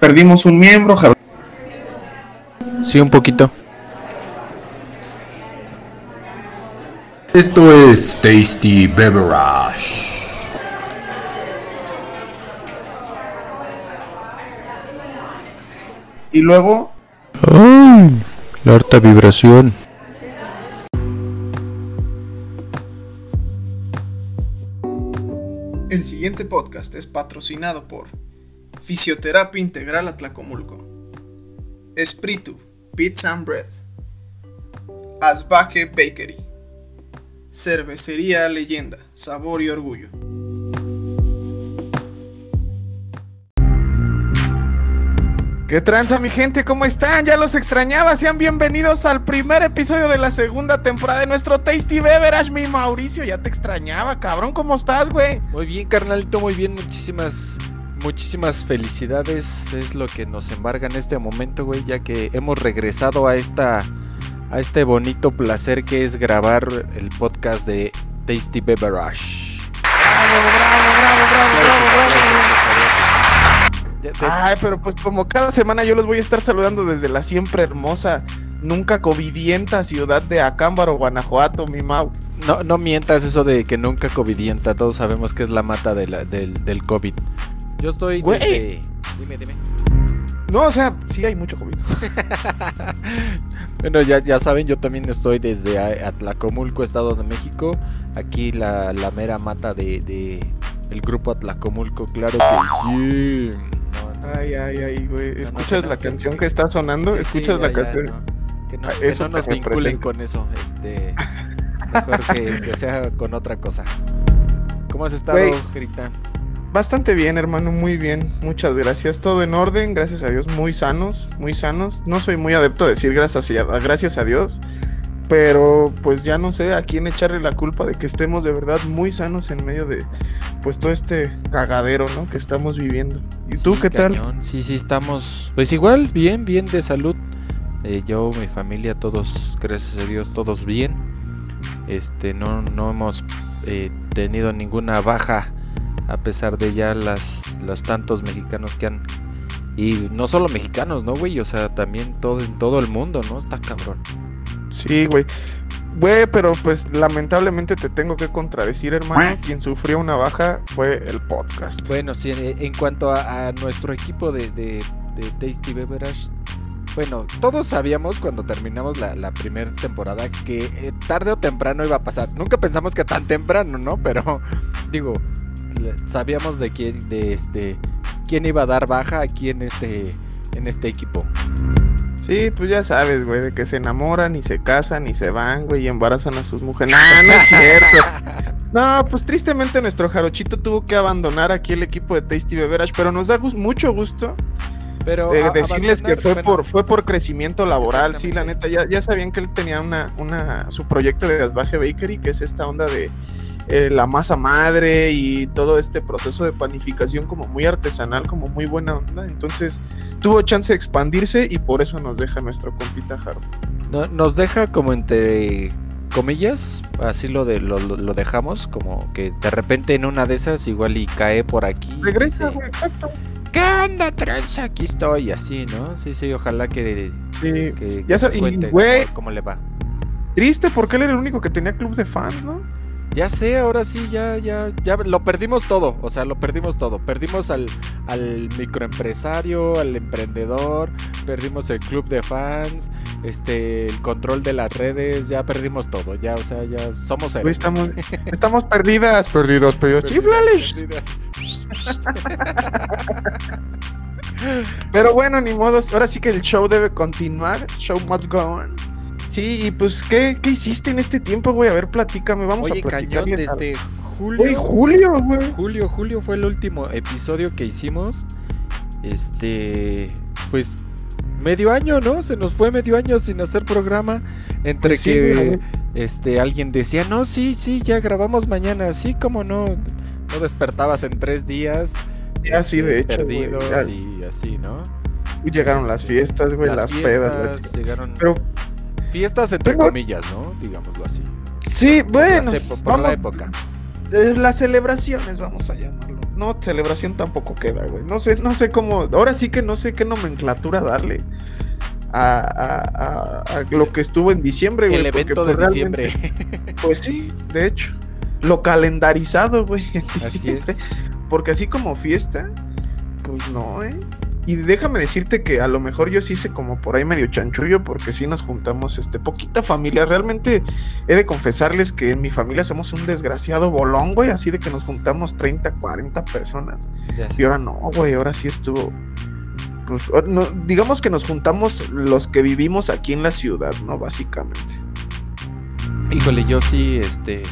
perdimos un miembro. Sí, un poquito. Esto es Tasty Beverage. Y luego. ¡Ay! La harta vibración. El siguiente podcast es patrocinado por Fisioterapia Integral Atlacomulco, Espiritu Pizza and Bread, Asbaque Bakery, Cervecería Leyenda, Sabor y Orgullo. ¿Qué tranza mi gente? ¿Cómo están? Ya los extrañaba. Sean bienvenidos al primer episodio de la segunda temporada de nuestro Tasty Beverage, mi Mauricio. Ya te extrañaba, cabrón. ¿Cómo estás, güey? Muy bien, carnalito, muy bien. Muchísimas, muchísimas felicidades. Es lo que nos embarga en este momento, güey, ya que hemos regresado a esta, a este bonito placer que es grabar el podcast de Tasty Beverage. Bravo, bravo, bravo, bravo, bravo, bravo. Ay, pero pues como cada semana yo los voy a estar saludando desde la siempre hermosa, nunca covidienta ciudad de Acámbaro, Guanajuato, mi Mau. No, no mientas eso de que nunca covidienta, todos sabemos que es la mata de la, del, del COVID. Yo estoy Güey. desde- Dime, dime. No, o sea, sí hay mucho COVID. Bueno, ya, ya saben, yo también estoy desde Atlacomulco, Estado de México. Aquí la, la mera mata de, de el grupo Atlacomulco, claro que sí. No, no. Ay, ay, ay, güey. no, ¿Escuchas la canción que está sonando? Sí, ¿Escuchas la ya, canción? no. Que no, Ah, eso no nos vinculen con eso. Este, mejor que, que sea con otra cosa. ¿Cómo has estado. Grita? Bastante bien, hermano, muy bien. Muchas gracias. Todo en orden, gracias a Dios, muy sanos, muy sanos. No soy muy adepto a decir gracias a, gracias a Dios, pero pues ya no sé a quién echarle la culpa de que estemos de verdad muy sanos en medio de pues todo este cagadero, ¿no? Que estamos viviendo. ¿Y tú Sí, qué tal? Sí, sí, estamos. Pues igual, bien, bien de salud. Eh, yo, mi familia, todos, gracias a Dios, todos bien. Este, no, no hemos eh, tenido ninguna baja a pesar de ya las, los tantos mexicanos que han. Y no solo mexicanos, ¿no, güey? O sea, también todo en todo el mundo, ¿no? Está cabrón. Sí, güey. Güey, pero pues lamentablemente te tengo que contradecir, hermano. Quien sufrió una baja fue el podcast. Bueno, sí, en, cuanto a, a nuestro equipo de, de, de Tasty Beverage, bueno, todos sabíamos cuando terminamos la, la primera temporada que eh, tarde o temprano iba a pasar. Nunca pensamos que tan temprano, ¿no? Pero digo, sabíamos de quién, de este, quién iba a dar baja aquí en este, en este equipo. Sí, pues ya sabes, güey, de que se enamoran y se casan y se van, güey, y embarazan a sus mujeres. No, no es cierto. No, pues tristemente nuestro jarochito tuvo que abandonar aquí el equipo de Tasty Beverage, pero nos da mucho gusto Pero a- decirles que fue bueno, por fue por crecimiento laboral, sí, la neta, ya, ya sabían que él tenía una, una su proyecto de Asbaje Bakery, que es esta onda de eh, la masa madre y todo este proceso de panificación como muy artesanal, como muy buena onda, entonces tuvo chance de expandirse y por eso nos deja nuestro compita Jaro. no- nos deja como entre comillas, así lo, de, lo, lo- dejamos, como que de repente en una de esas igual y cae por aquí. Regresa, dice, güey, exacto. ¿Qué onda, tranza? Aquí estoy, así, ¿no? Sí, sí, ojalá que, Sí. que, Ya que sab- nos y, cuente güey- cómo, cómo le va. Triste porque él era el único que tenía club de fans, ¿no? Ya sé, ahora sí, ya, ya, ya lo perdimos todo, o sea, lo perdimos todo. Perdimos al, al microempresario, al emprendedor, perdimos el club de fans, este, el control de las redes, ya perdimos todo, ya, o sea, ya somos héroes. estamos, estamos perdidas, perdidos, perdidos. Perdidas, perdidas. Pero bueno, ni modo. Ahora sí que el show debe continuar. Show must go on. Sí, y pues, ¿qué, qué hiciste en este tiempo, güey? A ver, platícame. Vamos Oye, a platicar. cañón, desde julio. Güey, Julio, güey. Julio, Julio fue el último episodio que hicimos. Este, pues medio año, ¿no? Se nos fue medio año sin hacer programa. Entre Pues que este alguien decía, no, sí, sí, ya grabamos mañana. Sí, como no, no despertabas en tres días. Ya, sí, de este, hecho, Perdidos ya. y así, ¿no? Llegaron las fiestas, güey, las, pedas. la fiestas, ch- llegaron Pero fiestas entre comillas, ¿no? Digámoslo así. sí, Por bueno. por vamos, la época. eh, las celebraciones, vamos a llamarlo. No, celebración tampoco queda, güey. No sé, no sé cómo. Ahora sí que no sé qué nomenclatura darle a, a- a- a lo que estuvo en diciembre, güey. El evento de pues, realmente- diciembre. Pues sí, de hecho. Lo calendarizado, güey. Así es. Porque así como fiesta, pues no, ¿eh? Y déjame decirte que a lo mejor yo sí hice como por ahí medio chanchullo, porque sí nos juntamos, este, poquita familia. Realmente he de confesarles que en mi familia somos un desgraciado bolón, güey, así de que nos juntamos 30, 40 personas. Y ahora no, güey, ahora sí estuvo. Pues, no, digamos que nos juntamos los que vivimos aquí en la ciudad, ¿no? Básicamente. Híjole, yo sí, este,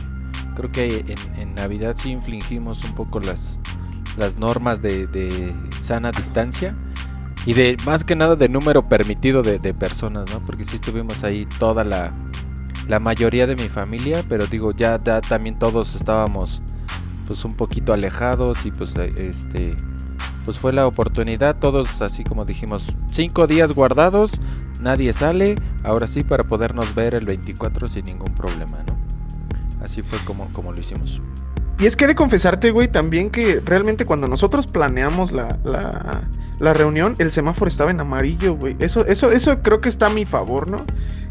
creo que en, en Navidad sí infligimos un poco las, las normas de, sana distancia y de más que nada de número permitido de, de personas, ¿no? Porque sí estuvimos ahí toda la, la mayoría de mi familia, pero digo, ya, ya también todos estábamos pues un poquito alejados y pues eh, este pues fue la oportunidad, todos así como dijimos, cinco días guardados, nadie sale, ahora sí para podernos ver el 24 sin ningún problema, ¿no? Así fue como, como lo hicimos. Y es que he de confesarte, güey, también que realmente cuando nosotros planeamos la, la, la reunión, el semáforo estaba en amarillo, güey. Eso, eso, eso creo que está a mi favor, ¿no?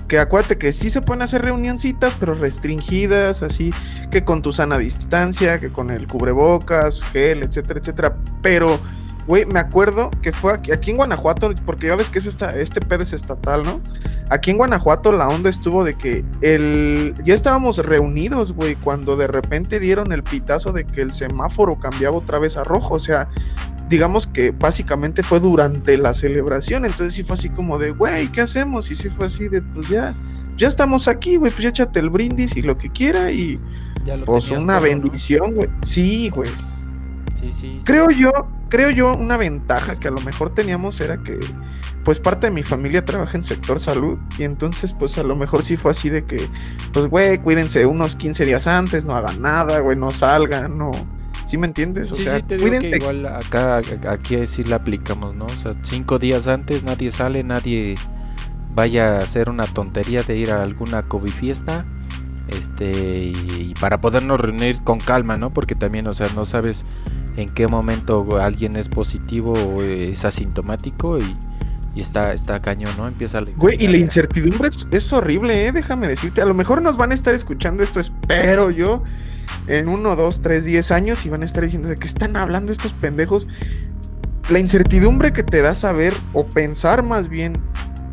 Que acuérdate que sí se pueden hacer reunioncitas, pero restringidas, así, que con tu sana distancia, que con el cubrebocas, gel, etcétera, etcétera. Pero, güey, me acuerdo que fue aquí, aquí en Guanajuato, porque ya ves que eso está, este pedo es estatal, ¿no? Aquí en Guanajuato la onda estuvo de que el ya estábamos reunidos, güey, cuando de repente dieron el pitazo de que el semáforo cambiaba otra vez a rojo, o sea, digamos que básicamente fue durante la celebración, entonces sí fue así como de, güey, ¿qué hacemos? Y sí fue así de, pues ya, ya estamos aquí, güey, pues ya échate el brindis y lo que quiera y Ya lo pues una bendición, güey. Sí, güey. Sí, sí, sí. Creo yo, creo yo, una ventaja que a lo mejor teníamos era que, pues parte de mi familia trabaja en sector salud y entonces, pues a lo mejor sí fue así de que, pues güey, cuídense unos 15 días antes, no hagan nada, güey, no salgan, no. ¿Sí me entiendes? O sí, sea, sí, te digo que igual acá, aquí sí la aplicamos, ¿no? O sea, cinco días antes nadie sale, nadie vaya a hacer una tontería de ir a alguna COVID fiesta. Este, y, y para podernos reunir con calma, ¿no? Porque también, o sea, no sabes en qué momento alguien es positivo o es asintomático y, y está, está cañón, ¿no? Empieza la Güey, y la incertidumbre es, es horrible, ¿eh? Déjame decirte. A lo mejor nos van a estar escuchando esto, espero yo, en uno, dos, tres, diez años y van a estar diciendo de qué están hablando estos pendejos. La incertidumbre que te da saber o pensar más bien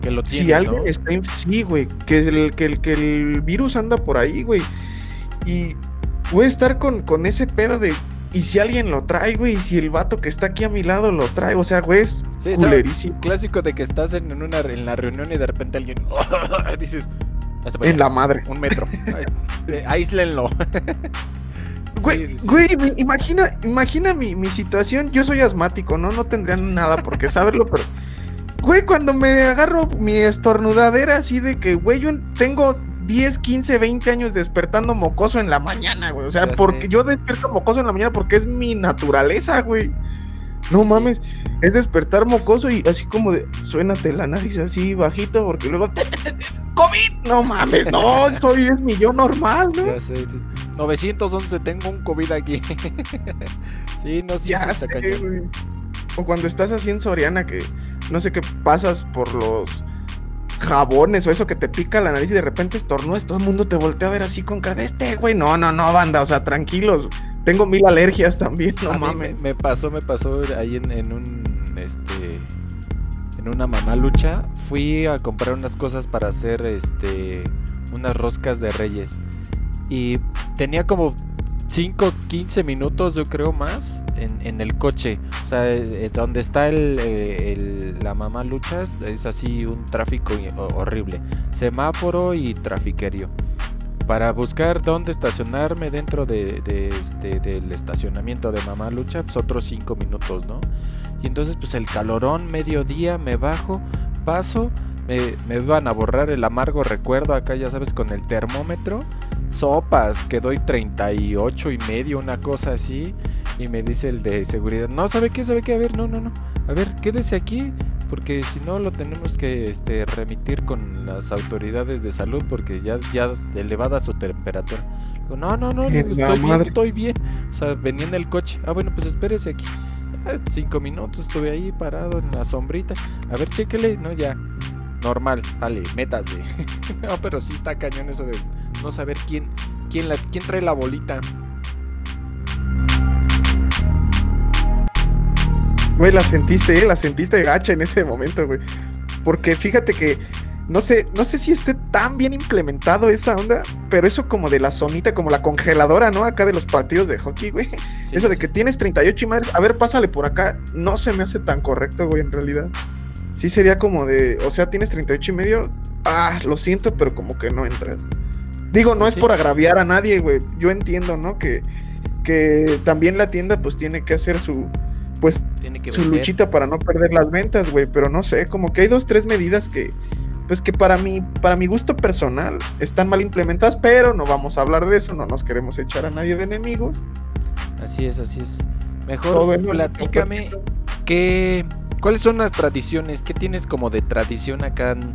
que lo si tienes, alguien ¿no? está sí, güey, que el, que, el, que el virus anda por ahí, güey. Y voy a estar con, con ese pedo de. Y si alguien lo trae, güey, y si el vato que está aquí a mi lado lo trae, o sea, güey, es Sí, culerísimo. clásico de que estás en, una en la reunión y de repente alguien dices "Hasta para En allá, la madre. un metro eh, aíslenlo Güey, Sí, sí, sí. güey, imagina, imagina mi, mi situación. Yo soy asmático, ¿no? No tendría nada por qué saberlo, pero. Güey, cuando me agarro mi estornudadera así de que, güey, yo tengo 10, 15, 20 años despertando mocoso en la mañana, güey. O sea, Ya porque sé. yo despierto mocoso en la mañana porque es mi naturaleza, güey. No Sí. mames, es despertar mocoso y así como de, suénate la nariz así bajito porque luego, "Te, te, te, te, COVID, no mames, no, soy, es mi yo normal, ¿no? Ya sé, sí. 911 tengo un COVID aquí sí no sí, Ya está sé, güey. O cuando estás así en Soriana que no sé qué pasas por los jabones o eso que te pica la nariz y de repente estornudas, todo el mundo te voltea a ver así con cara de este, güey. No, no, no, banda, o sea, tranquilos. Tengo mil alergias también, no A mí me, mames. me pasó me pasó ahí en, en un este en una mamá lucha fui a comprar unas cosas para hacer este unas roscas de reyes y tenía como 5, 15 minutos, yo creo más, en, en el coche. O sea, eh, donde está el, eh, el- la mamá luchas, es así un tráfico horrible. Semáforo y trafiquerio. Para buscar dónde estacionarme dentro de, de este, del estacionamiento de mamá lucha, pues otros 5 minutos, ¿no? Y entonces, pues el calorón, mediodía, me bajo, paso, me, me van a borrar el amargo recuerdo acá, ya sabes, con el termómetro sopas, que doy 38 y medio, una cosa así. Y me dice el de seguridad, no, ¿sabe qué? ¿Sabe qué? A ver, no, no, no. A ver, quédese aquí, porque si no lo tenemos que este, remitir con las autoridades de salud, porque ya, ya elevada su temperatura. Digo, no, no, no, estoy bien, estoy bien. O sea, venía en el coche. Ah, bueno, pues espérese aquí. Ah, cinco minutos estuve ahí parado en la sombrita. A ver, chéquele. No, ya. Normal, sale, métase. no, pero sí está cañón eso de no saber quién, quién, la, quién trae la bolita. Güey, la sentiste, ¿eh? La sentiste gacha en ese momento, güey. Porque fíjate que no sé, no sé si esté tan bien implementado esa onda, pero eso como de la zonita, como la congeladora, ¿no? Acá de los partidos de hockey, güey. Sí, eso de sí. que tienes 38 y madre, a ver, pásale por acá, no se me hace tan correcto, güey, en realidad. Sí sería como de, o sea, tienes 38 y medio, ah, lo siento, pero como que no entras. Digo, no Pues es sí. por agraviar a nadie, güey. Yo entiendo, ¿no? Que, que también la tienda pues tiene que hacer su, pues Tiene que su vender. luchita para no perder las ventas, güey, pero no sé, como que hay dos, tres medidas que, pues que para mí, para mi gusto personal, están mal implementadas, pero no vamos a hablar de eso, no nos queremos echar a nadie de enemigos. Así es, así es. Mejor platícame qué, cuáles son las tradiciones, qué tienes como de tradición acá, en-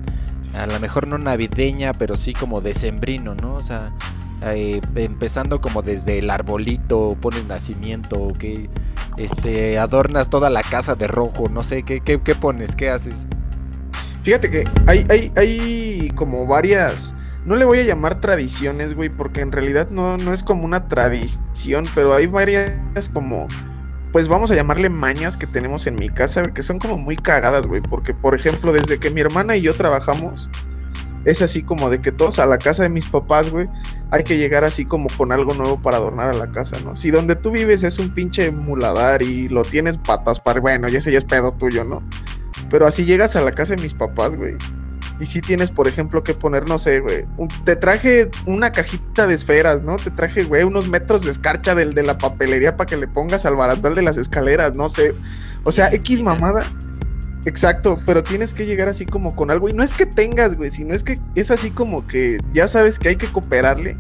a lo mejor no navideña, pero sí como decembrino, ¿no? O sea, eh, empezando como desde el arbolito, pones nacimiento, que este adornas toda la casa de rojo, no sé, ¿qué, qué, qué pones? ¿Qué haces? Fíjate que hay, hay, hay como varias, no le voy a llamar tradiciones, güey, porque en realidad no, no es como una tradición, pero hay varias como, pues vamos a llamarle mañas que tenemos en mi casa, que son como muy cagadas, güey, porque por ejemplo, desde que mi hermana y yo trabajamos, es así como de que todos a la casa de mis papás, güey, hay que llegar así como con algo nuevo para adornar a la casa, ¿no? Si donde tú vives es un pinche muladar y lo tienes patas para, bueno, ya ese ya es pedo tuyo, ¿no? Pero así llegas a la casa de mis papás, güey. Y si tienes, por ejemplo, que poner, no sé, güey. un- te traje una cajita de esferas, ¿no? Te traje, güey, unos metros de escarcha del, de la papelería para que le pongas al barandal de las escaleras, no sé. O sea, Sí, X sí, mamada. Exacto, pero tienes que llegar así como con algo. Y no es que tengas, güey, sino es que es así como que ya sabes que hay que cooperarle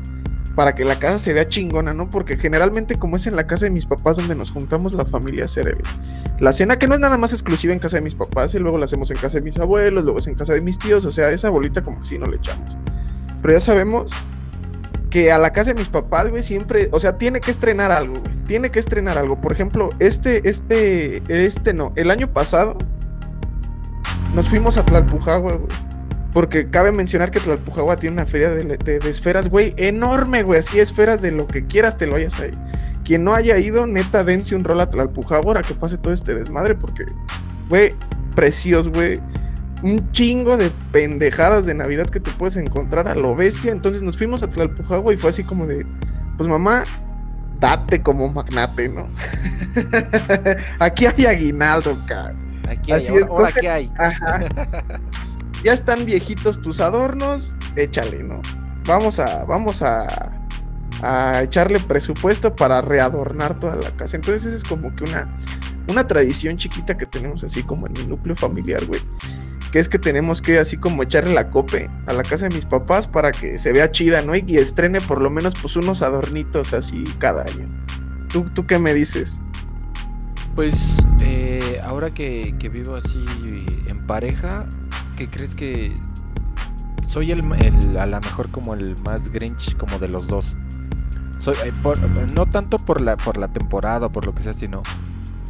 para que la casa se vea chingona, ¿no? Porque generalmente como es en la casa de mis papás donde nos juntamos la familia a la cena, que no es nada más exclusiva en casa de mis papás, y luego la hacemos en casa de mis abuelos, luego es en casa de mis tíos, o sea, esa bolita como que sí no le echamos. Pero ya sabemos que a la casa de mis papás, güey, siempre, o sea, tiene que estrenar algo, güey, tiene que estrenar algo. Por ejemplo, este, este, este no, el año pasado nos fuimos a Tlalpujagua, güey. Porque cabe mencionar que Tlalpujagua tiene una feria de, de- de esferas, güey, enorme, güey. Así esferas de lo que quieras te lo hayas ahí. Quien no haya ido, neta, dense un rol a Tlalpujagua ahora que pase todo este desmadre. Porque, güey, precios, güey. Un chingo de pendejadas de Navidad que te puedes encontrar a lo bestia. Entonces nos fuimos a Tlalpujagua y fue así como de, pues mamá, date como magnate, ¿no? Aquí hay aguinaldo, cabrón. Aquí hay, ahora, ahora qué hay. Ajá. ya están viejitos tus adornos, échale, ¿no? Vamos a, vamos a, a echarle presupuesto para readornar toda la casa. Entonces esa es como que una, una tradición chiquita que tenemos así como en mi núcleo familiar, güey. Que es que tenemos que así como echarle la cope a la casa de mis papás para que se vea chida, ¿no? Y, estrene por lo menos pues unos adornitos así cada año. ¿Tú, tú qué me dices? Pues eh, ahora que vivo así en pareja, ¿qué crees que soy el, a lo mejor como el más Grinch como de los dos? Soy, eh, no tanto por la por la temporada por lo que sea, sino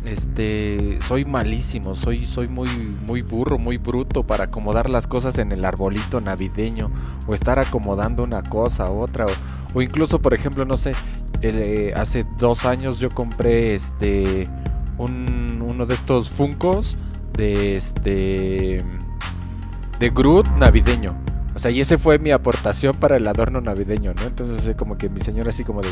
este soy malísimo, soy soy muy muy burro, muy bruto para acomodar las cosas en el arbolito navideño o estar acomodando una cosa a otra o, incluso por ejemplo no sé eh, hace dos años yo compré este un- uno de estos Funcos de este de Groot navideño. O sea, y ese fue mi aportación para el adorno navideño, ¿no? Entonces, como que mi señora así como de,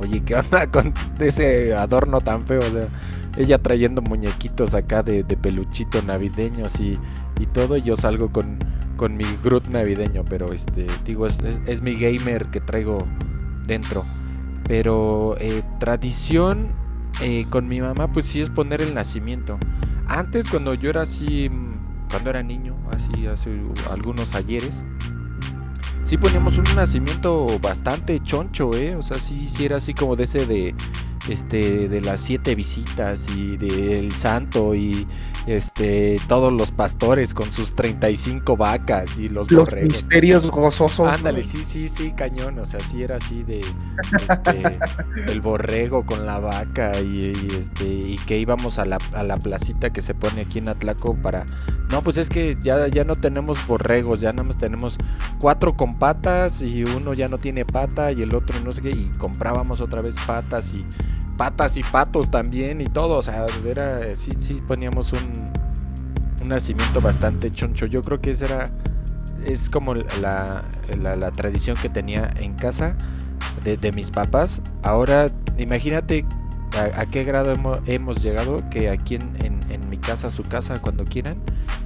oye, ¿qué onda con ese adorno tan feo? O sea, ella trayendo muñequitos acá de, de peluchito navideños y, y todo, y yo salgo con, con mi Groot navideño, pero este, digo, es, mi gamer que traigo dentro. Pero eh, tradición eh, con mi mamá, pues sí es poner el nacimiento. Antes, cuando yo era así, cuando era niño, así hace algunos ayeres, sí poníamos un nacimiento bastante choncho, ¿eh? O sea, sí, sí era así como de ese de, este de las siete visitas y del santo y este todos los pastores con sus 35 vacas y los, Los borregos. misterios gozosos. Ándale, sí, sí, sí, cañón. O sea, sí era así de este, el borrego con la vaca y, y, este y que íbamos a la, a la placita que se pone aquí en Atlaco para. No, pues es que ya, ya no tenemos borregos, ya nada más tenemos cuatro con patas y uno ya no tiene pata y el otro no sé qué. Y comprábamos otra vez patas y patas y patos también y todo. O sea, era sí, sí poníamos un, un nacimiento bastante choncho. Yo creo que esa era es como la, la, tradición que tenía en casa de, mis papás. Ahora, imagínate a, qué grado hemos, llegado que aquí en, en- mi casa, su casa, cuando quieran,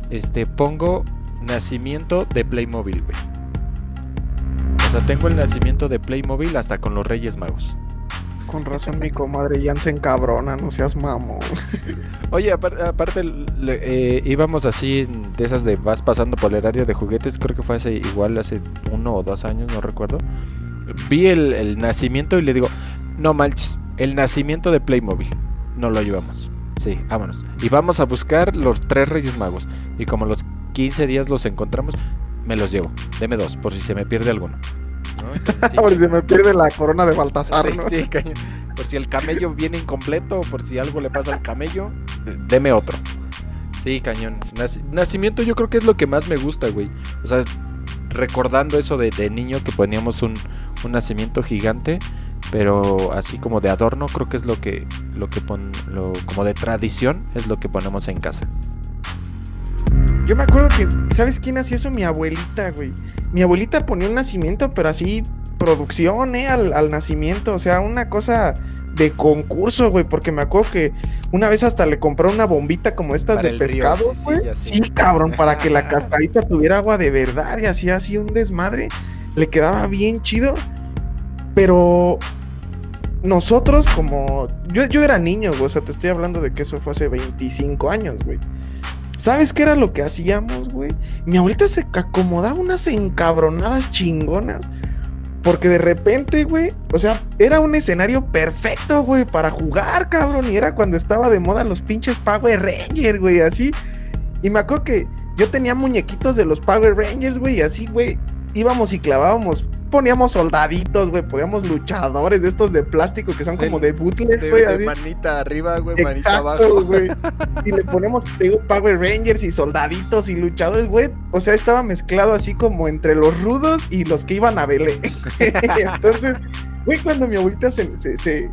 este pongo nacimiento de Playmobil. O sea, tengo el nacimiento de Playmobil hasta con los Reyes Magos. Con razón mi comadre ya se encabrona, no seas mamón. Oye, apar- aparte, le- eh, íbamos así de esas de vas pasando por el área de juguetes, creo que fue hace igual hace uno o dos años, no recuerdo. Vi el, el nacimiento y le digo, no manches, el nacimiento de Playmobil, no lo llevamos. Sí, vámonos. Y vamos a buscar los tres Reyes Magos. Y como los 15 días los encontramos, me los llevo. Deme dos, por si se me pierde alguno. ¿No? Entonces, sí, Ahora se me pierde la corona de Baltasar, Sí, ¿no? sí, cañón. Por si el camello viene incompleto, por si algo le pasa al camello, deme otro. Sí, cañón. Nac- Nacimiento yo creo que es lo que más me gusta, güey. O sea, recordando eso de, de niño que poníamos un, un nacimiento gigante, pero así como de adorno, creo que es lo que, lo que pon, lo, como de tradición, es lo que ponemos en casa. Yo me acuerdo que, ¿sabes quién hacía eso? Mi abuelita, güey. Mi abuelita ponía un nacimiento, pero así, producción, ¿eh? Al, al nacimiento, o sea, una cosa de concurso, güey, porque me acuerdo que una vez hasta le compró una bombita como estas Para de río, pescado, sí, sí, güey. Sí, cabrón, para que la cascarita tuviera agua de verdad y hacía así un desmadre. Le quedaba bien chido, pero nosotros como... Yo, yo era niño, güey, o sea, te estoy hablando de que eso fue hace 25 años, güey. ¿Sabes qué era lo que hacíamos, güey? Mi abuelita se acomodaba unas encabronadas chingonas. Porque de repente, güey, o sea, era un escenario perfecto, güey, para jugar, cabrón. Y era cuando estaba de moda los pinches Power Rangers, güey, así. Y me acuerdo que yo tenía muñequitos de los Power Rangers, güey, y así, güey, íbamos y clavábamos. Poníamos soldaditos, güey, poníamos luchadores de estos de plástico que son como de bootleg, güey, así. manita arriba, güey, Exacto, güey. Y le ponemos, te digo, Power Rangers y soldaditos y luchadores, güey. O sea, estaba mezclado así como entre los rudos y los que iban a Belé. Entonces, güey, cuando mi abuelita se, se, se-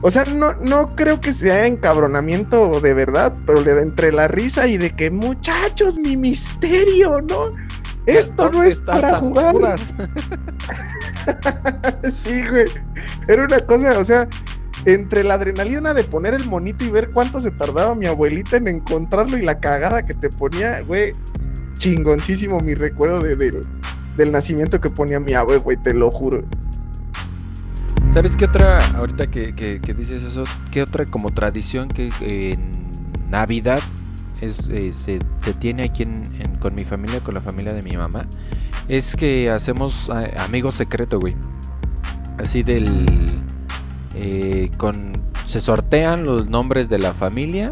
O sea, no, no creo que sea encabronamiento de verdad, pero le da entre la risa y de que, muchachos, mi misterio, ¿no? Esto no es para jugar. sí, güey. Era una cosa, o sea, entre la adrenalina de poner el monito y ver cuánto se tardaba mi abuelita en encontrarlo y la cagada que te ponía, güey, chingoncísimo mi recuerdo de, del- del nacimiento que ponía mi abue, güey, te lo juro. ¿Sabes qué otra, ahorita que, que- que dices eso, qué otra como tradición que en Navidad eh, se, se tiene aquí en, en- con mi familia, con la familia de mi mamá? Es que hacemos eh, amigos secreto, güey. Así del... eh, con, se sortean los nombres de la familia.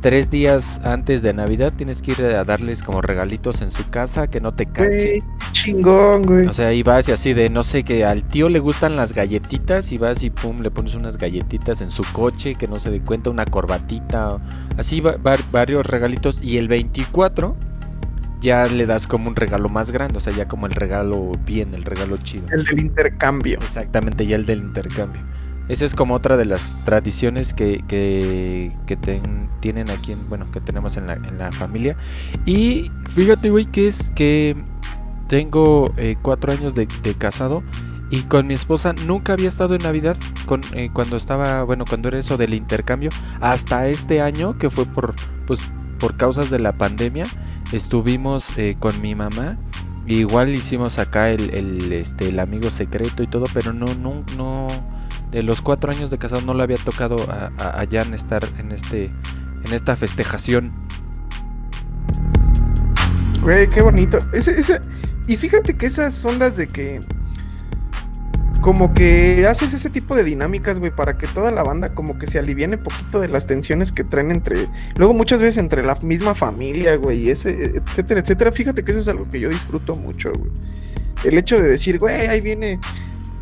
Tres días antes de Navidad tienes que ir a darles como regalitos en su casa que no te cachen. Güey, chingón, güey. O sea, y vas y así de, no sé, que al tío le gustan las galletitas y vas y pum, le pones unas galletitas en su coche, que no se dé cuenta, una corbatita, así va- va- varios regalitos. Y el 24 ya le das como un regalo más grande, o sea, ya como el regalo bien, el regalo chido. El del intercambio. Exactamente, ya el del intercambio. Esa es como otra de las tradiciones que, que, que tienen aquí, en, bueno, que tenemos en la, en la familia. Y fíjate, güey, que es que tengo eh, cuatro años de, de casado y con mi esposa nunca había estado en Navidad con, eh, cuando estaba, bueno, cuando era eso del intercambio. Hasta este año, que fue por, pues, por causas de la pandemia, estuvimos eh, con mi mamá. Igual hicimos acá el, el, este, el amigo secreto y todo, pero no, no, no, de los cuatro años de casado no le había tocado a, a, Jan estar en este, en esta festejación. Güey, qué bonito. Ese, ese... Y fíjate que esas ondas de que. como que haces ese tipo de dinámicas, güey, para que toda la banda como que se aliviene poquito de las tensiones que traen entre, luego muchas veces entre la misma familia, güey, ese, etcétera, etcétera. Fíjate que eso es algo que yo disfruto mucho, güey. El hecho de decir, güey, ahí viene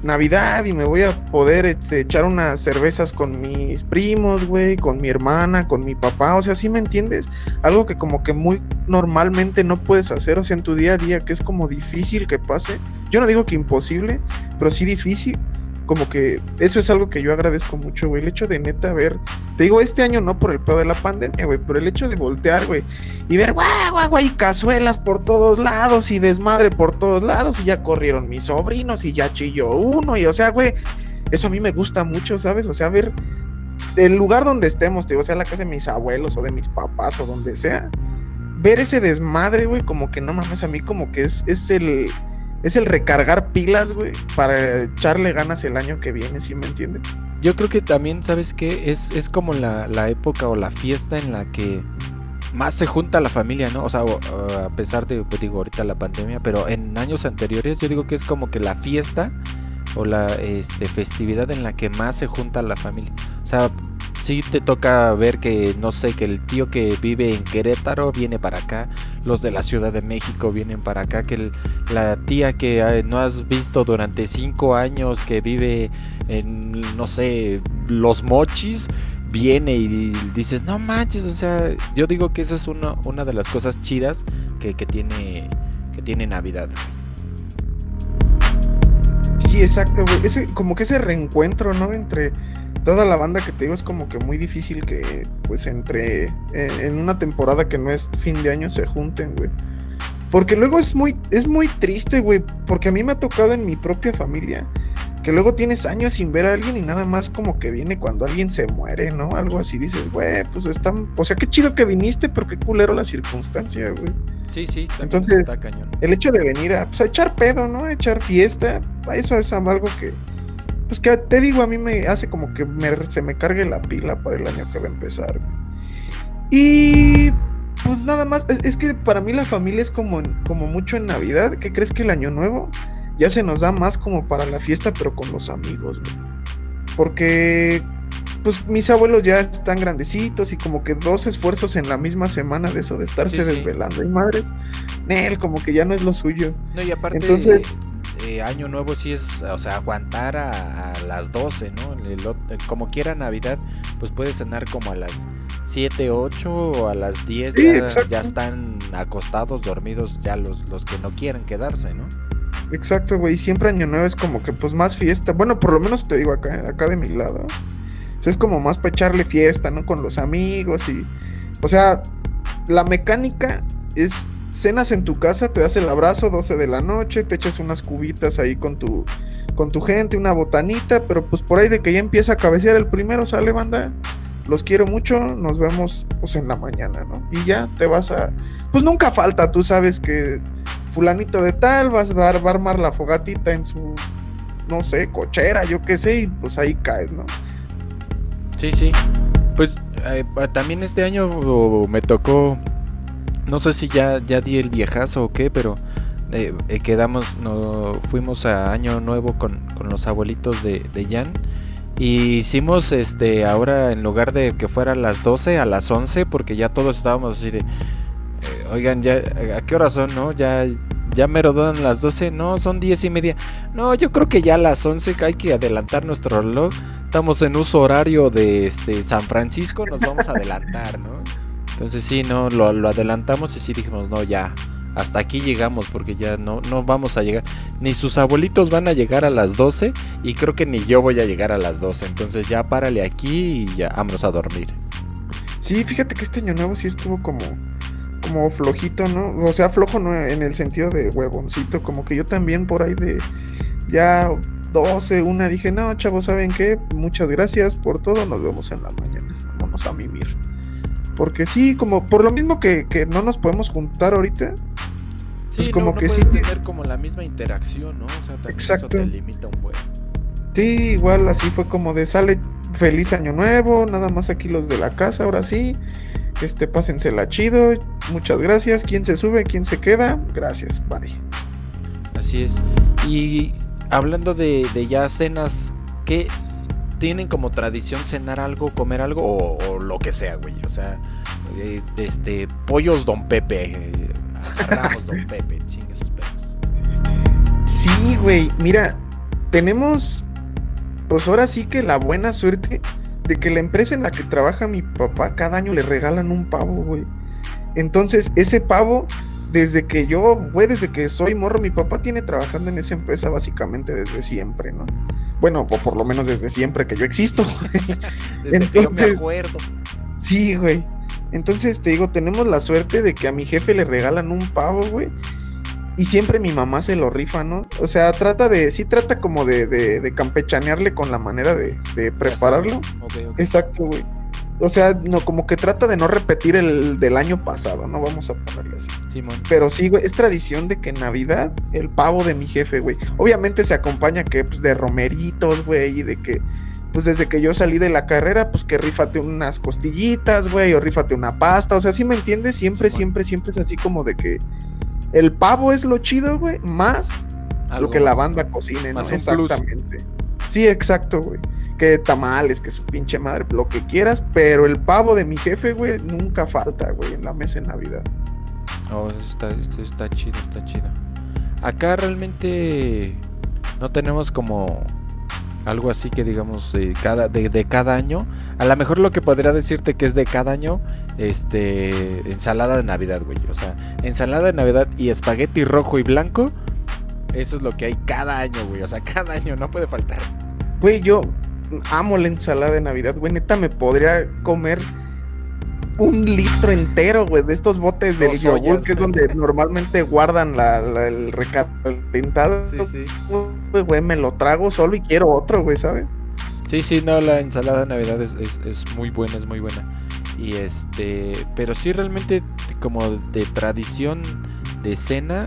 Navidad y me voy a poder este, echar unas cervezas con mis primos, güey, con mi hermana, con mi papá, o sea, ¿sí me entiendes? Algo que como que muy normalmente no puedes hacer, o sea, en tu día a día, que es como difícil que pase. Yo no digo que imposible, pero sí difícil como que eso es algo que yo agradezco mucho, güey. El hecho de neta ver, te digo, este año no por el pedo de la pandemia, güey, pero el hecho de voltear, güey, y ver, guau, guau, guau, y cazuelas por todos lados y desmadre por todos lados, y ya corrieron mis sobrinos y ya chilló uno, y o sea, güey, eso a mí me gusta mucho, ¿sabes? O sea, ver el lugar donde estemos, te digo, sea la casa de mis abuelos o de mis papás o donde sea, ver ese desmadre, güey, como que no mames, a mí como que es, es el es el recargar pilas, güey, para echarle ganas el año que viene, ¿sí me entiendes? Yo creo que también, ¿sabes qué? Es, es como la, la, época o la fiesta en la que más se junta la familia, ¿no? O sea, a pesar de, pues digo, ahorita la pandemia, pero en años anteriores yo digo que es como que la fiesta o la este, festividad en la que más se junta la familia. O sea, sí te toca ver que, no sé, que el tío que vive en Querétaro viene para acá, los de la Ciudad de México vienen para acá, que la tía que no has visto durante cinco años, que vive en, no sé, los mochis, viene y dices, no manches, o sea, yo digo que esa es una, una de las cosas chidas que, que, tiene, que tiene Navidad. Sí, exacto, güey. Ese, como que ese reencuentro, ¿no? Entre toda la banda que te digo es como que muy difícil que, pues, entre en, una temporada que no es fin de año se junten, güey. Porque luego es muy, es muy triste, güey. Porque a mí me ha tocado en mi propia familia. Que luego tienes años sin ver a alguien y nada más como que viene cuando alguien se muere, ¿no? Algo así dices, güey, pues está. O sea, qué chido que viniste, pero qué culero la circunstancia, güey. Sí, sí, Entonces, está cañón. El hecho de venir a, pues, a echar pedo, ¿no? A echar fiesta, eso es algo que pues que te digo, a mí me hace como que se me cargue la pila para el año que va a empezar. Y pues nada más, es, que para mí la familia es como, como mucho en Navidad. ¿Qué crees que el año nuevo ya se nos da más como para la fiesta, pero con los amigos? Porque pues mis abuelos ya están grandecitos y como que dos esfuerzos en la misma semana de eso de estarse desvelando y madres, él como que ya no es lo suyo. No, y aparte Entonces, eh, año nuevo sí es, o sea, aguantar a, las 12, ¿no? como quiera Navidad, pues puedes cenar como a las 7, 8 o a las 10, ya, están acostados, dormidos ya los, los que no quieren quedarse, ¿no? Exacto, güey, siempre año nuevo es como que pues más fiesta, bueno, por lo menos te digo acá, acá de mi lado, pues, es como más para echarle fiesta, ¿no? Con los amigos y, o sea, la mecánica es cenas en tu casa, te das el abrazo, 12 de la noche, te echas unas cubitas ahí con tu, con tu gente, una botanita, pero pues por ahí de que ya empieza a cabecear el primero, sale banda. Los quiero mucho, nos vemos pues en la mañana, ¿no? Y ya te vas a... Pues nunca falta, tú sabes que fulanito de tal va, va a armar la fogatita en su, no sé, cochera, yo qué sé, y pues ahí caes, ¿no? Sí, sí. Pues eh, también este año me tocó no sé si ya, ya di el viejazo o qué, pero eh, eh, quedamos, no, fuimos a Año Nuevo con, los abuelitos de, de Jan. Y hicimos este ahora en lugar de que fuera a las 12 a las 11 porque ya todos estábamos así de oigan ya a qué hora son, ¿no? Ya ya me rodan las 12, no, son 10 y media. No, yo creo que ya a las 11 hay que adelantar nuestro reloj. Estamos en uso horario de este San Francisco, nos vamos a adelantar, ¿no? Entonces sí, no, lo, adelantamos y sí dijimos, no, ya, hasta aquí llegamos porque ya no, no vamos a llegar. Ni sus abuelitos van a llegar a las 12 y creo que ni yo voy a llegar a las 12. Entonces ya párale aquí y ya vámonos a dormir. Sí, fíjate que este año nuevo sí estuvo como, como flojito, ¿no? O sea, flojo no en el sentido de huevoncito, como que yo también por ahí de ya 12, una dije, no, chavos, ¿saben qué? Muchas gracias por todo, nos vemos en la mañana. Vámonos a mimir. Porque sí, como por lo mismo que, no nos podemos juntar ahorita. Sí, pues como que sí. tener como la misma interacción, ¿no? O sea, también Exacto. eso te limita un buen. Sí, igual así fue como de sale feliz año nuevo, nada más aquí los de la casa, ahora sí. Este, pásensela chido, muchas gracias. ¿Quién se sube? ¿Quién se queda? Gracias, bye. Así es. Y hablando de, de ya cenas, ¿qué tienen como tradición cenar algo, comer algo o, o lo que sea, güey? O sea, eh, este, pollos Don Pepe, eh, agarramos Don Pepe, chingue sus pedos. Sí, güey. Mira, tenemos, pues ahora sí que la buena suerte de que la empresa en la que trabaja mi papá cada año le regalan un pavo, güey. Entonces, ese pavo, desde que yo, güey, desde que soy morro, mi papá tiene trabajando en esa empresa básicamente desde siempre, ¿no? Bueno, o por lo menos desde siempre que yo existo. Desde que yo me Entonces- acuerdo. Sí, güey. Entonces te digo, tenemos la suerte de que a mi jefe le regalan un pavo, güey. Y siempre mi mamá se lo rifa, ¿no? O sea, trata de, sí trata como de, de, de campechanearle con la manera de, de prepararlo. Ok, ok. Exacto, güey. O sea, no, como que trata de no repetir el del año pasado, ¿no? Vamos a ponerle así. Simón. Pero sí, güey, es tradición de que en Navidad el pavo de mi jefe, güey. Obviamente se acompaña que, pues, de romeritos, güey, y de que, pues, desde que yo salí de la carrera, pues, que rífate unas costillitas, güey, o rífate una pasta. O sea, ¿sí me entiendes? Siempre, siempre, siempre es así como de que el pavo es lo chido, güey, más lo Algo que la banda cocine, ¿no? Un plus. Exactamente. Sí, exacto, güey. Que tamales, que su pinche madre, lo que quieras, pero el pavo de mi jefe, güey, nunca falta, güey, en la mesa de Navidad. Oh, está, esto está chido, está chido. Acá realmente no tenemos como algo así que digamos eh, cada, de, de cada año. A lo mejor lo que podría decirte que es de cada año, este, ensalada de Navidad, güey. O sea, ensalada de Navidad y espagueti rojo y blanco. Eso es lo que hay cada año, güey. O sea, cada año no puede faltar. Güey, yo amo la ensalada de Navidad, güey. Neta, me podría comer un litro entero, güey, de estos botes del yogur, que es donde normalmente guardan la, la- el recalentado. Sí, sí. Güey, güey, me lo trago solo y quiero otro, güey, ¿sabes? Sí, sí, no, la ensalada de Navidad es, es- es muy buena, es muy buena. Y este, pero sí realmente como de tradición de cena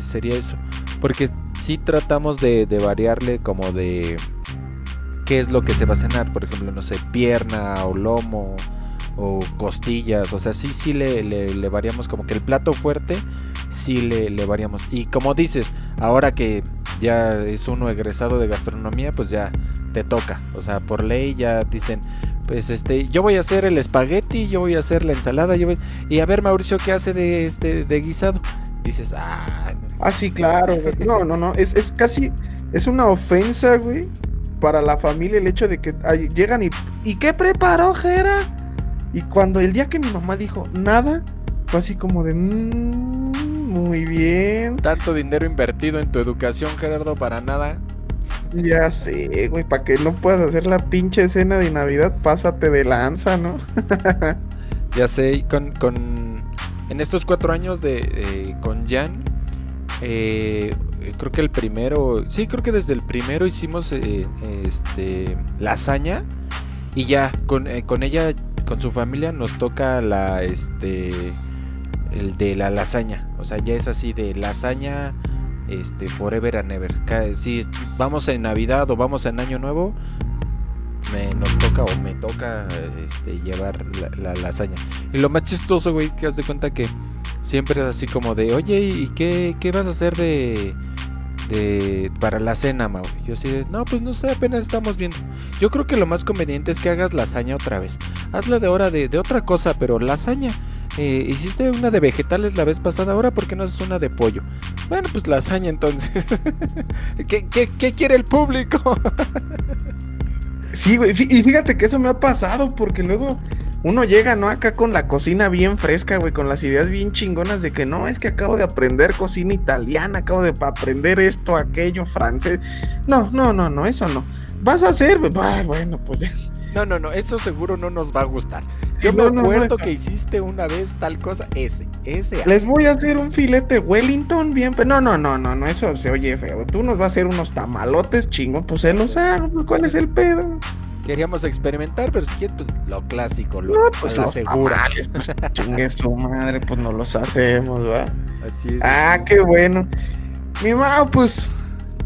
sería eso. Porque sí tratamos de, variarle como de qué es lo que se va a cenar. Por ejemplo, no sé, pierna o lomo o costillas. O sea, sí, sí le, variamos como que el plato fuerte, sí le, le variamos. Y como dices, ahora que ya es uno egresado de gastronomía, pues ya te toca. O sea, por ley ya dicen, pues este, yo voy a hacer el espagueti, yo voy a hacer la ensalada, yo voy... y a ver Mauricio qué hace de este de guisado. Dices, ah, Ah, sí, claro, güey. No, no, no. Es, es casi. Es una ofensa, güey. Para la familia el hecho de que ay, llegan y. ¿Y qué preparó, Jera? Y cuando el día que mi mamá dijo nada, fue así como de. "Mm, muy bien. tanto dinero invertido en tu educación, Gerardo, para nada. Ya sé, güey. Para que no puedas hacer la pinche cena de Navidad, pásate de lanza, ¿no? Ya sé, y con, con en estos cuatro años de eh, con Jan, eh, creo que el primero, sí, creo que desde el primero hicimos eh, este lasaña y ya con, eh, con ella, con su familia nos toca la este el de la lasaña, o sea ya es así de lasaña este forever and ever. Si vamos en Navidad o vamos en Año Nuevo, me nos toca o me toca este, llevar la, la lasaña. Y lo más chistoso, güey, que haz de cuenta que siempre es así como de, oye, ¿y qué, qué vas a hacer de, de para la cena, Mau? Yo así de, no, pues no sé, apenas estamos viendo. Yo creo que lo más conveniente es que hagas lasaña otra vez. Hazla de ahora de, de otra cosa, pero lasaña. Eh, hiciste una de vegetales la vez pasada, ahora ¿por qué no haces una de pollo? Bueno, pues lasaña entonces. ¿Qué, qué, qué quiere el público? Sí, güey. Y fíjate que eso me ha pasado porque luego uno llega, ¿no? Acá con la cocina bien fresca, güey, con las ideas bien chingonas de que no, es que acabo de aprender cocina italiana, acabo de aprender esto, aquello, francés. No, no, no, no, eso no. Vas a hacer. Ay, bueno, pues ya. No, no, no, eso seguro no nos va a gustar. Yo no, me no, no, acuerdo que hiciste una vez tal cosa, ese, ese. Les voy a hacer un filete Wellington bien. fe- No, no, no, no, no, eso se oye feo. Tú nos vas a hacer unos tamalotes chingos, pues se los hago. pues, ¿Cuál es el pedo? Queríamos experimentar, pero si quieres, pues lo clásico, lo, No, pues segura. pues chingue su madre, pues no los hacemos, ¿verdad? Así es. Ah, así es. qué bueno. Mi mamá, pues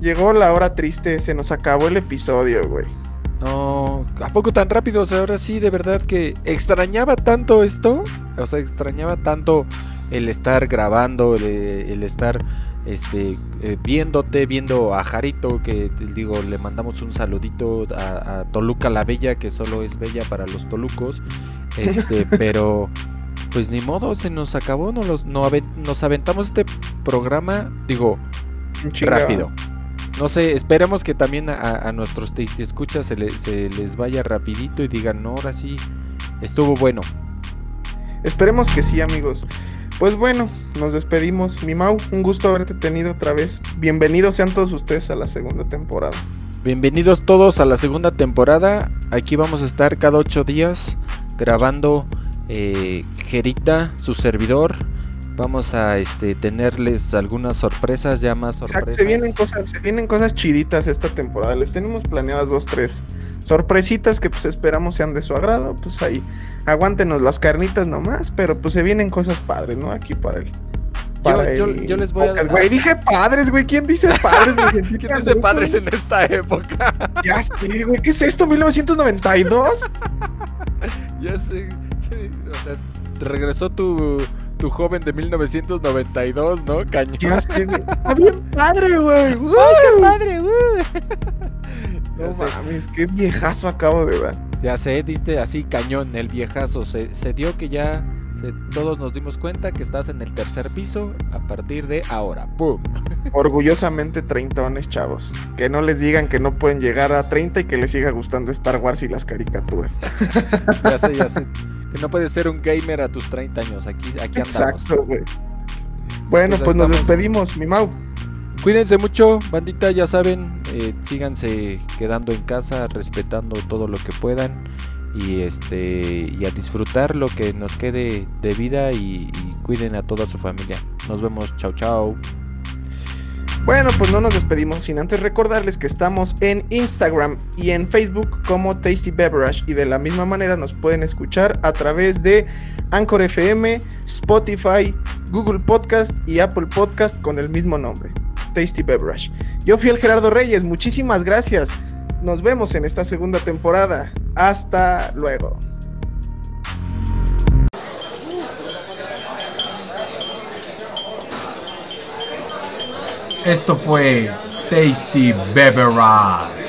llegó la hora triste, se nos acabó el episodio, güey. No, ¿a poco tan rápido? O sea, ahora sí, de verdad que extrañaba tanto esto. O sea, extrañaba tanto el estar grabando, el, el estar este, eh, viéndote, viendo a Jarito, que digo, le mandamos un saludito a, a Toluca la Bella, que solo es bella para los tolucos, este, pero pues ni modo, se nos acabó, no los, no nos aventamos este programa, digo, rápido. No sé, esperemos que también a, a nuestros tasty escuchas se, le- se les vaya rapidito y digan, no, ahora sí, estuvo bueno. Esperemos que sí, amigos. Pues bueno, nos despedimos. Mi Mau, un gusto haberte tenido otra vez. Bienvenidos sean todos ustedes a la segunda temporada. Bienvenidos todos a la segunda temporada. Aquí vamos a estar cada ocho días grabando eh, Gerita, su servidor. Vamos a este, tenerles algunas sorpresas, ya más Exacto, sorpresas. se vienen cosas, se vienen cosas chiditas esta temporada. Les tenemos planeadas dos, tres sorpresitas que pues esperamos sean de su agrado. Pues ahí, aguántenos las carnitas nomás, pero pues se vienen cosas padres, ¿no? Aquí para el. para yo- el yo les voy a-. Güey, dije padres, güey. ¿Quién dice padres? ¿Quién dice padres en esta época? Ya sé, güey. ¿Qué es esto? ¿1992? ya sé. O sea, regresó tu, tu joven de 1992, ¿no? Cañón. Está bien padre, güey. ¡Wow! padre! No mames, qué viejazo acabo de ver. Ya sé, diste así cañón el viejazo. Se, se dio que ya todos nos dimos cuenta que estás en el tercer piso a partir de ahora. ¡Pum! Orgullosamente treintones, chavos. Que no les digan que no pueden llegar a 30 y que les siga gustando Star Wars y las caricaturas. Ya sé, ya sé. Que no puedes ser un gamer a tus 30 años. Aquí, aquí andamos. Exacto, güey. Bueno, Pues pues nos despedimos, mi Mau. Cuídense mucho, bandita, ya saben, eh, síganse quedando en casa, respetando todo lo que puedan y este y a disfrutar lo que nos quede de vida y, y cuiden a toda su familia. Nos vemos, chao chao. Bueno, pues no nos despedimos sin antes recordarles que estamos en Instagram y en Facebook como Tasty Beverage y de la misma manera nos pueden escuchar a través de Anchor FM, Spotify, Google Podcast y Apple Podcast con el mismo nombre, Tasty Beverage. Yo fui el Gerardo Reyes, muchísimas gracias. Nos vemos en esta segunda temporada. Hasta luego. Esto fue Tasty Beverage.